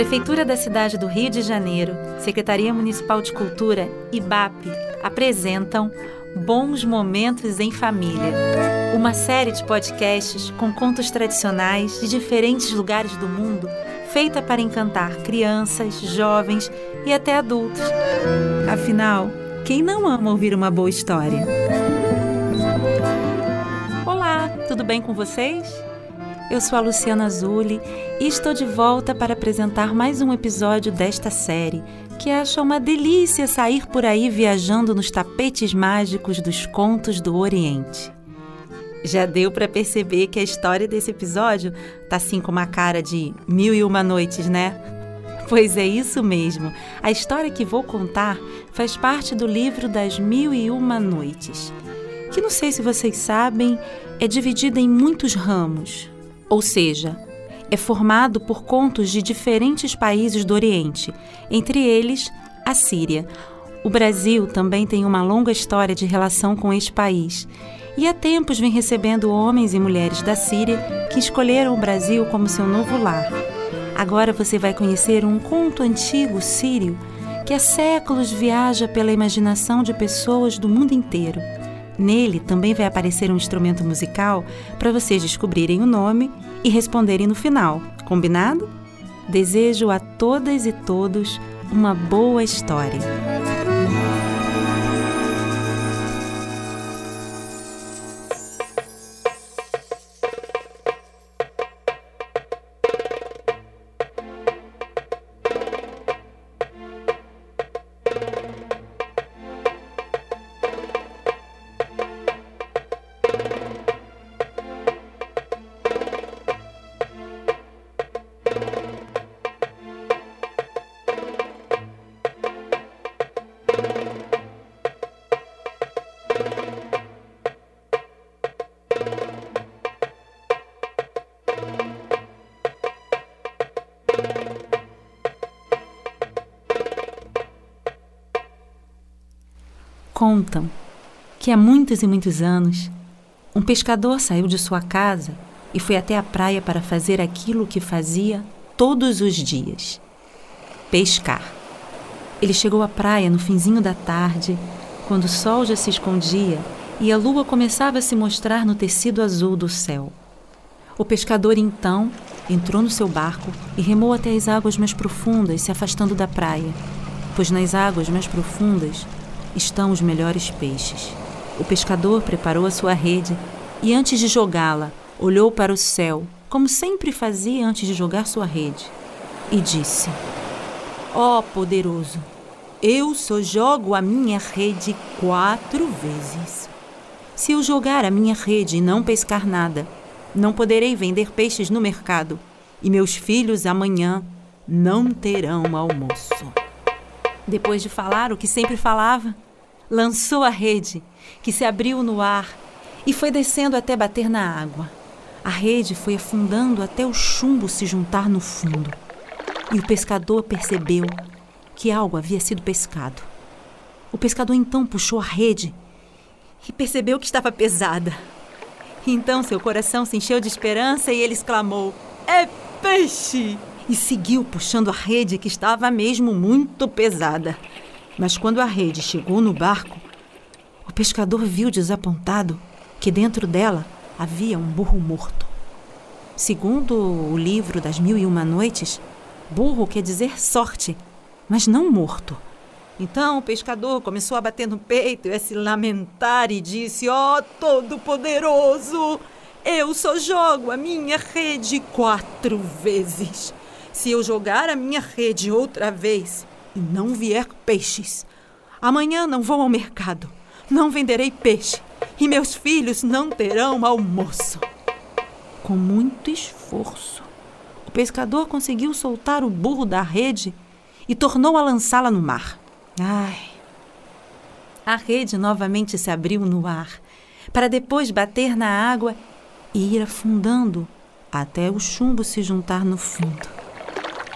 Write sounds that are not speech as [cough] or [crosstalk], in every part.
Prefeitura da cidade do Rio de Janeiro, Secretaria Municipal de Cultura e BAP apresentam Bons Momentos em Família, uma série de podcasts com contos tradicionais de diferentes lugares do mundo, feita para encantar crianças, jovens e até adultos. Afinal, quem não ama ouvir uma boa história? Olá, tudo bem com vocês? Eu sou a Luciana Azuli e estou de volta para apresentar mais um episódio desta série, que acha uma delícia sair por aí viajando nos tapetes mágicos dos contos do Oriente. Já deu para perceber que a história desse episódio tá assim com uma cara de mil e uma noites, né? Pois é isso mesmo. A história que vou contar faz parte do livro das Mil e Uma Noites, que não sei se vocês sabem, é dividida em muitos ramos. Ou seja, é formado por contos de diferentes países do Oriente, entre eles a Síria. O Brasil também tem uma longa história de relação com este país e há tempos vem recebendo homens e mulheres da Síria que escolheram o Brasil como seu novo lar. Agora você vai conhecer um conto antigo sírio que há séculos viaja pela imaginação de pessoas do mundo inteiro. Nele também vai aparecer um instrumento musical para vocês descobrirem o nome e responderem no final. Combinado? Desejo a todas e todos uma boa história. Contam que há muitos e muitos anos, um pescador saiu de sua casa e foi até a praia para fazer aquilo que fazia todos os dias: pescar. Ele chegou à praia no finzinho da tarde, quando o sol já se escondia e a lua começava a se mostrar no tecido azul do céu. O pescador então entrou no seu barco e remou até as águas mais profundas, se afastando da praia, pois nas águas mais profundas estão os melhores peixes. O pescador preparou a sua rede e, antes de jogá-la, olhou para o céu, como sempre fazia antes de jogar sua rede, e disse: Ó oh, poderoso, eu só jogo a minha rede quatro vezes. Se eu jogar a minha rede e não pescar nada, não poderei vender peixes no mercado, e meus filhos amanhã não terão almoço. Depois de falar o que sempre falava, lançou a rede, que se abriu no ar e foi descendo até bater na água. A rede foi afundando até o chumbo se juntar no fundo. E o pescador percebeu que algo havia sido pescado. O pescador então puxou a rede e percebeu que estava pesada. Então seu coração se encheu de esperança e ele exclamou: É peixe! E seguiu puxando a rede que estava mesmo muito pesada. Mas quando a rede chegou no barco, o pescador viu desapontado que dentro dela havia um burro morto. Segundo o livro das Mil e Uma Noites, burro quer dizer sorte, mas não morto. Então o pescador começou a bater no peito e a se lamentar e disse: Ó oh, Todo-Poderoso, eu só jogo a minha rede quatro vezes. Se eu jogar a minha rede outra vez e não vier peixes, amanhã não vou ao mercado, não venderei peixe e meus filhos não terão almoço. Com muito esforço, o pescador conseguiu soltar o burro da rede e tornou a lançá-la no mar. Ai! A rede novamente se abriu no ar, para depois bater na água e ir afundando até o chumbo se juntar no fundo.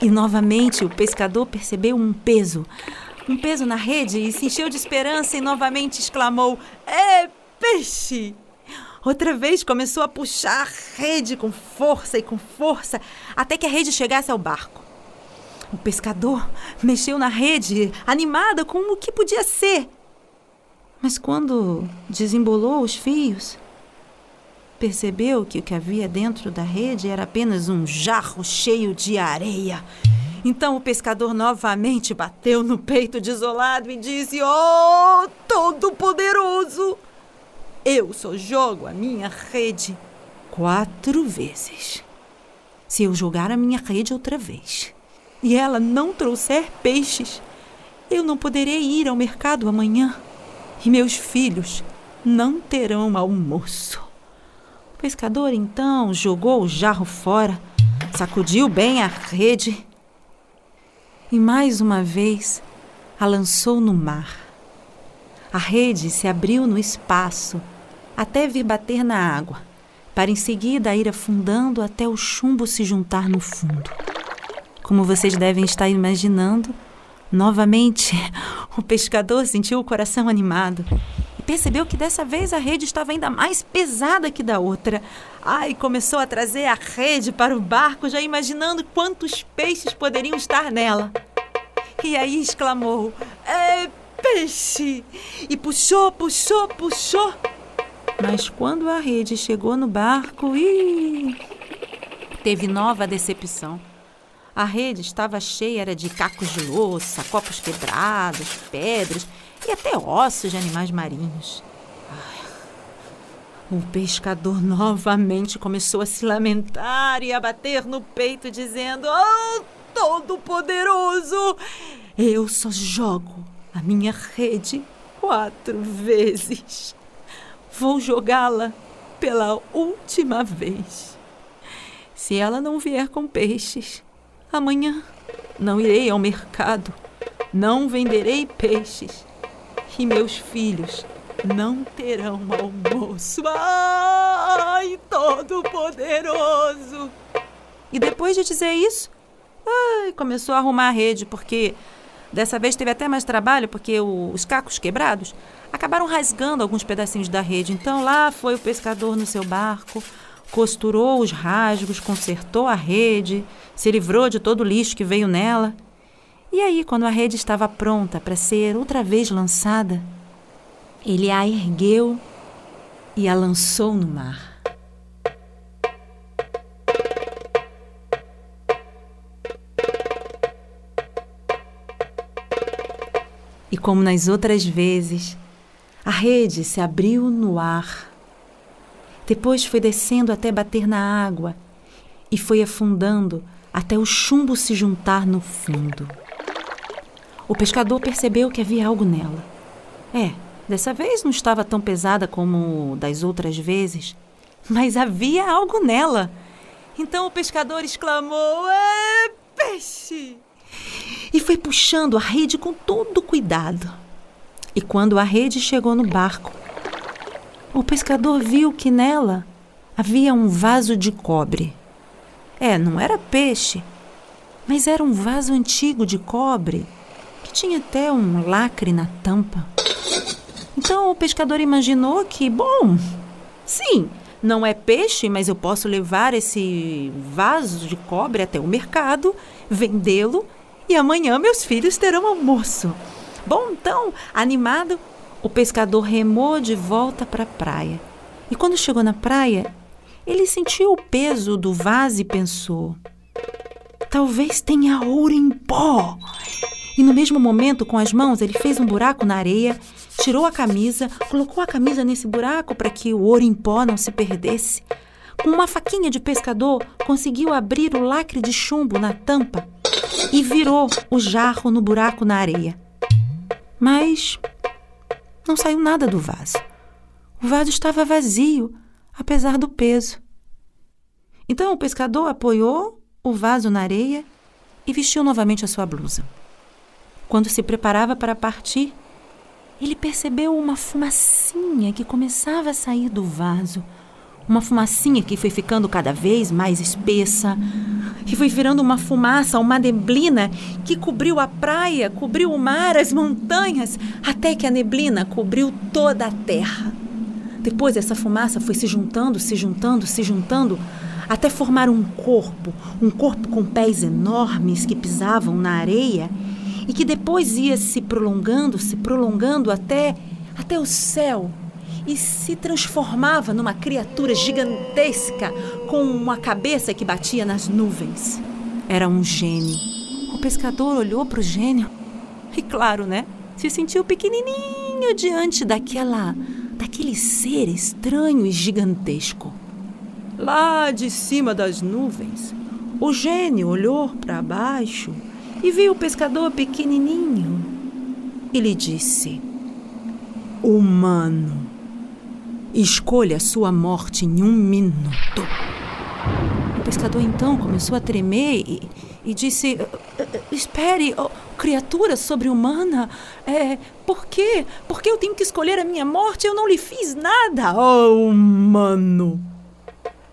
E novamente o pescador percebeu um peso, um peso na rede e se encheu de esperança e novamente exclamou: É peixe! Outra vez começou a puxar a rede com força e com força até que a rede chegasse ao barco. O pescador mexeu na rede, animada com o que podia ser. Mas quando desembolou os fios, percebeu que o que havia dentro da rede era apenas um jarro cheio de areia. Então o pescador novamente bateu no peito desolado e disse: Oh, Todo-Poderoso! Eu só jogo a minha rede quatro vezes. Se eu jogar a minha rede outra vez e ela não trouxer peixes, eu não poderei ir ao mercado amanhã e meus filhos não terão almoço. Pescador então jogou o jarro fora, sacudiu bem a rede e mais uma vez a lançou no mar. A rede se abriu no espaço até vir bater na água, para em seguida ir afundando até o chumbo se juntar no fundo. Como vocês devem estar imaginando, novamente [laughs] o pescador sentiu o coração animado percebeu que dessa vez a rede estava ainda mais pesada que da outra. Ai, começou a trazer a rede para o barco, já imaginando quantos peixes poderiam estar nela. E aí exclamou: É peixe! E puxou, puxou, puxou. Mas quando a rede chegou no barco, ih, teve nova decepção. A rede estava cheia era de cacos de louça, copos quebrados, pedras e até ossos de animais marinhos. O pescador novamente começou a se lamentar e a bater no peito, dizendo: Oh, Todo-Poderoso! Eu só jogo a minha rede quatro vezes. Vou jogá-la pela última vez. Se ela não vier com peixes, Amanhã não irei ao mercado, não venderei peixes e meus filhos não terão almoço. Ai, Todo-Poderoso! E depois de dizer isso, ai, começou a arrumar a rede, porque dessa vez teve até mais trabalho, porque os cacos quebrados acabaram rasgando alguns pedacinhos da rede. Então lá foi o pescador no seu barco, costurou os rasgos, consertou a rede, se livrou de todo o lixo que veio nela. E aí, quando a rede estava pronta para ser outra vez lançada, ele a ergueu e a lançou no mar. E como nas outras vezes, a rede se abriu no ar depois foi descendo até bater na água e foi afundando até o chumbo se juntar no fundo. O pescador percebeu que havia algo nela. É, dessa vez não estava tão pesada como das outras vezes, mas havia algo nela. Então o pescador exclamou: É peixe! E foi puxando a rede com todo cuidado. E quando a rede chegou no barco, o pescador viu que nela havia um vaso de cobre. É, não era peixe, mas era um vaso antigo de cobre tinha até um lacre na tampa. Então o pescador imaginou que, bom, sim, não é peixe, mas eu posso levar esse vaso de cobre até o mercado, vendê-lo e amanhã meus filhos terão almoço. Bom, então, animado, o pescador remou de volta para a praia. E quando chegou na praia, ele sentiu o peso do vaso e pensou: talvez tenha ouro em pó. E no mesmo momento, com as mãos, ele fez um buraco na areia, tirou a camisa, colocou a camisa nesse buraco para que o ouro em pó não se perdesse. Com uma faquinha de pescador, conseguiu abrir o lacre de chumbo na tampa e virou o jarro no buraco na areia. Mas não saiu nada do vaso. O vaso estava vazio, apesar do peso. Então o pescador apoiou o vaso na areia e vestiu novamente a sua blusa. Quando se preparava para partir, ele percebeu uma fumacinha que começava a sair do vaso. Uma fumacinha que foi ficando cada vez mais espessa, e foi virando uma fumaça, uma neblina que cobriu a praia, cobriu o mar, as montanhas, até que a neblina cobriu toda a terra. Depois essa fumaça foi se juntando, se juntando, se juntando, até formar um corpo, um corpo com pés enormes que pisavam na areia e que depois ia se prolongando, se prolongando até até o céu e se transformava numa criatura gigantesca com uma cabeça que batia nas nuvens. Era um gênio. O pescador olhou para o gênio e, claro, né, se sentiu pequenininho diante daquela daquele ser estranho e gigantesco. Lá de cima das nuvens, o gênio olhou para baixo e viu o pescador pequenininho e lhe disse: Humano, escolha sua morte em um minuto. O pescador então começou a tremer e, e disse: Espere, oh, criatura sobre-humana, é, por quê? Por que eu tenho que escolher a minha morte? Eu não lhe fiz nada. Oh, humano!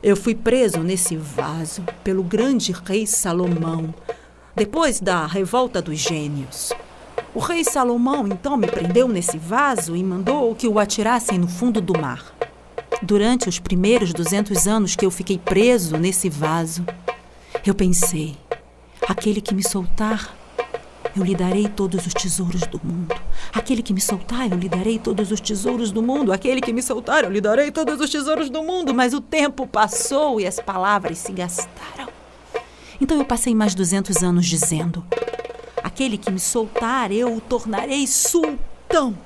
Eu fui preso nesse vaso pelo grande rei Salomão, depois da revolta dos gênios. O rei Salomão então me prendeu nesse vaso e mandou que o atirassem no fundo do mar. Durante os primeiros 200 anos que eu fiquei preso nesse vaso, eu pensei: aquele que me soltar eu lhe darei todos os tesouros do mundo. Aquele que me soltar, eu lhe darei todos os tesouros do mundo. Aquele que me soltar, eu lhe darei todos os tesouros do mundo. Mas o tempo passou e as palavras se gastaram. Então eu passei mais 200 anos dizendo: Aquele que me soltar, eu o tornarei sultão.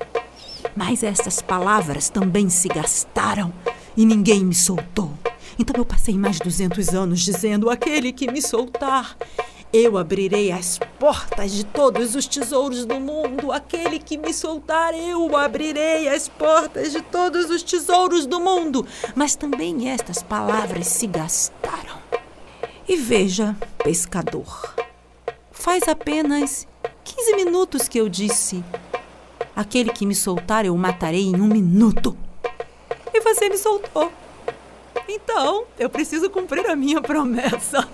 Mas essas palavras também se gastaram e ninguém me soltou. Então eu passei mais 200 anos dizendo: Aquele que me soltar, eu abrirei as portas de todos os tesouros do mundo. Aquele que me soltar, eu abrirei as portas de todos os tesouros do mundo. Mas também estas palavras se gastaram. E veja, pescador, faz apenas 15 minutos que eu disse: Aquele que me soltar, eu matarei em um minuto. E você me soltou. Então, eu preciso cumprir a minha promessa.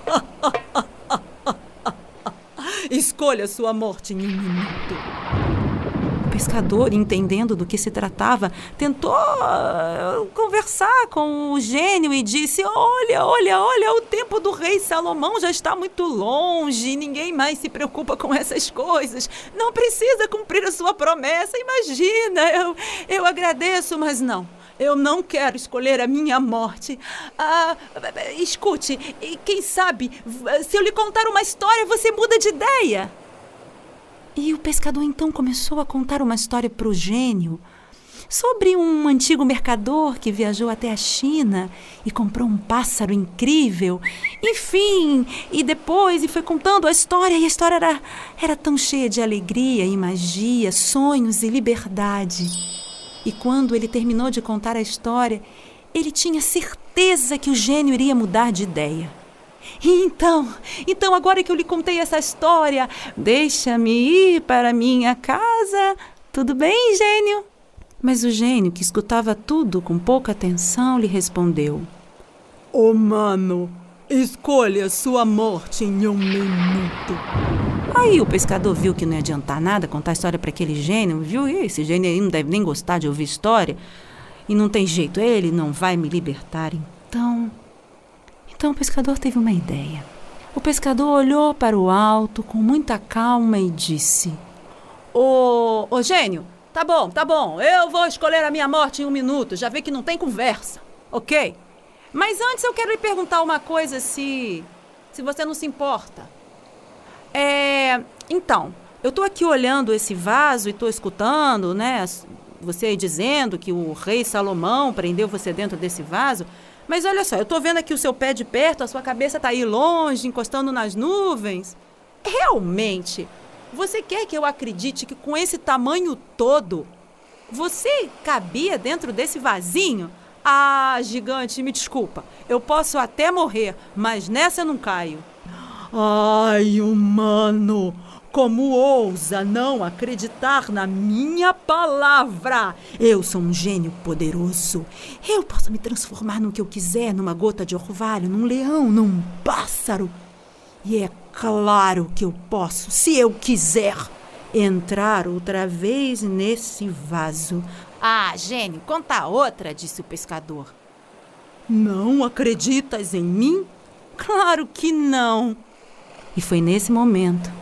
[laughs] Escolha sua morte em um minuto. Pescador, entendendo do que se tratava, tentou uh, conversar com o gênio e disse: Olha, olha, olha, o tempo do rei Salomão já está muito longe, ninguém mais se preocupa com essas coisas. Não precisa cumprir a sua promessa, imagina. Eu, eu agradeço, mas não. Eu não quero escolher a minha morte. Ah, escute, quem sabe, se eu lhe contar uma história, você muda de ideia. E o pescador então começou a contar uma história para o gênio sobre um antigo mercador que viajou até a China e comprou um pássaro incrível. Enfim, e depois e foi contando a história, e a história era, era tão cheia de alegria e magia, sonhos e liberdade. E quando ele terminou de contar a história, ele tinha certeza que o gênio iria mudar de ideia. Então, então agora que eu lhe contei essa história, deixa-me ir para minha casa. Tudo bem, gênio? Mas o gênio, que escutava tudo com pouca atenção, lhe respondeu: Oh, mano, escolha sua morte em um minuto. Aí o pescador viu que não ia adiantar nada contar a história para aquele gênio, viu? E esse gênio aí não deve nem gostar de ouvir história. E não tem jeito, ele não vai me libertar. Então. Então o pescador teve uma ideia. O pescador olhou para o alto com muita calma e disse: Ô, ô gênio, tá bom, tá bom. Eu vou escolher a minha morte em um minuto. Já vê que não tem conversa, ok? Mas antes eu quero lhe perguntar uma coisa, se. se você não se importa. É, então, eu estou aqui olhando esse vaso e estou escutando, né? Você aí dizendo que o rei Salomão prendeu você dentro desse vaso. Mas olha só, eu estou vendo aqui o seu pé de perto, a sua cabeça está aí longe, encostando nas nuvens. Realmente, você quer que eu acredite que com esse tamanho todo, você cabia dentro desse vasinho? Ah, gigante, me desculpa. Eu posso até morrer, mas nessa eu não caio. Ai, humano! Como ousa não acreditar na minha palavra? Eu sou um gênio poderoso. Eu posso me transformar no que eu quiser, numa gota de orvalho, num leão, num pássaro. E é claro que eu posso, se eu quiser, entrar outra vez nesse vaso. Ah, gênio, conta outra, disse o pescador. Não acreditas em mim? Claro que não! E foi nesse momento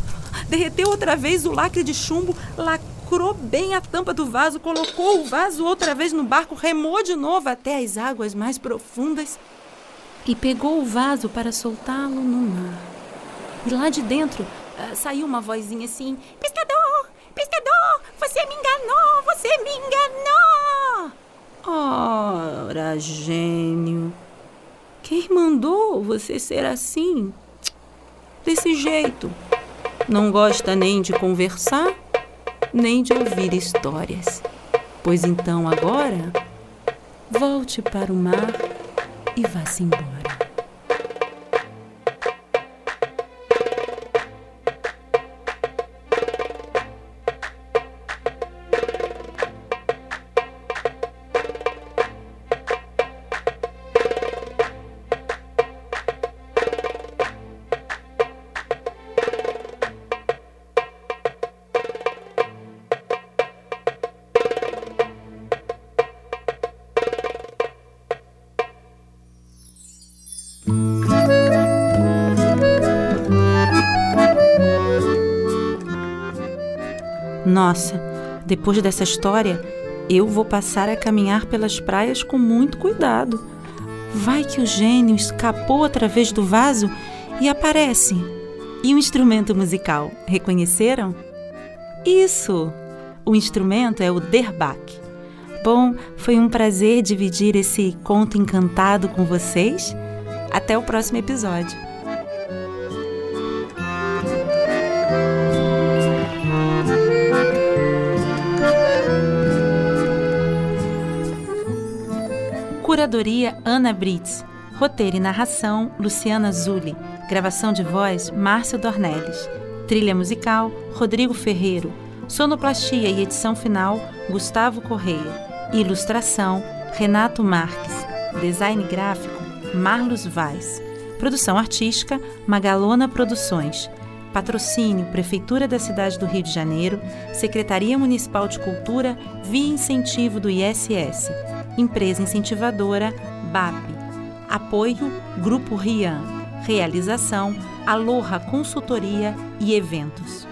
derreteu outra vez o lacre de chumbo, lacrou bem a tampa do vaso, colocou o vaso outra vez no barco, remou de novo até as águas mais profundas e pegou o vaso para soltá-lo no mar. E lá de dentro uh, saiu uma vozinha assim: Pescador, pescador, você me enganou, você me enganou. Ora, gênio, quem mandou você ser assim? Desse jeito. Não gosta nem de conversar, nem de ouvir histórias. Pois então agora, volte para o mar e vá-se embora. Nossa, depois dessa história, eu vou passar a caminhar pelas praias com muito cuidado. Vai que o gênio escapou através do vaso e aparece. E o instrumento musical, reconheceram? Isso! O instrumento é o derbak. Bom, foi um prazer dividir esse conto encantado com vocês. Até o próximo episódio. Curadoria Ana Brits. Roteiro e narração Luciana Zulli. Gravação de voz Márcio Dornelles. Trilha musical Rodrigo Ferreiro. Sonoplastia e edição final Gustavo Correia. Ilustração Renato Marques. Design gráfico Marlos Vaz. Produção artística Magalona Produções. Patrocínio Prefeitura da Cidade do Rio de Janeiro, Secretaria Municipal de Cultura, via incentivo do ISS. Empresa incentivadora BAP. Apoio Grupo Rian. Realização Aloha Consultoria e Eventos.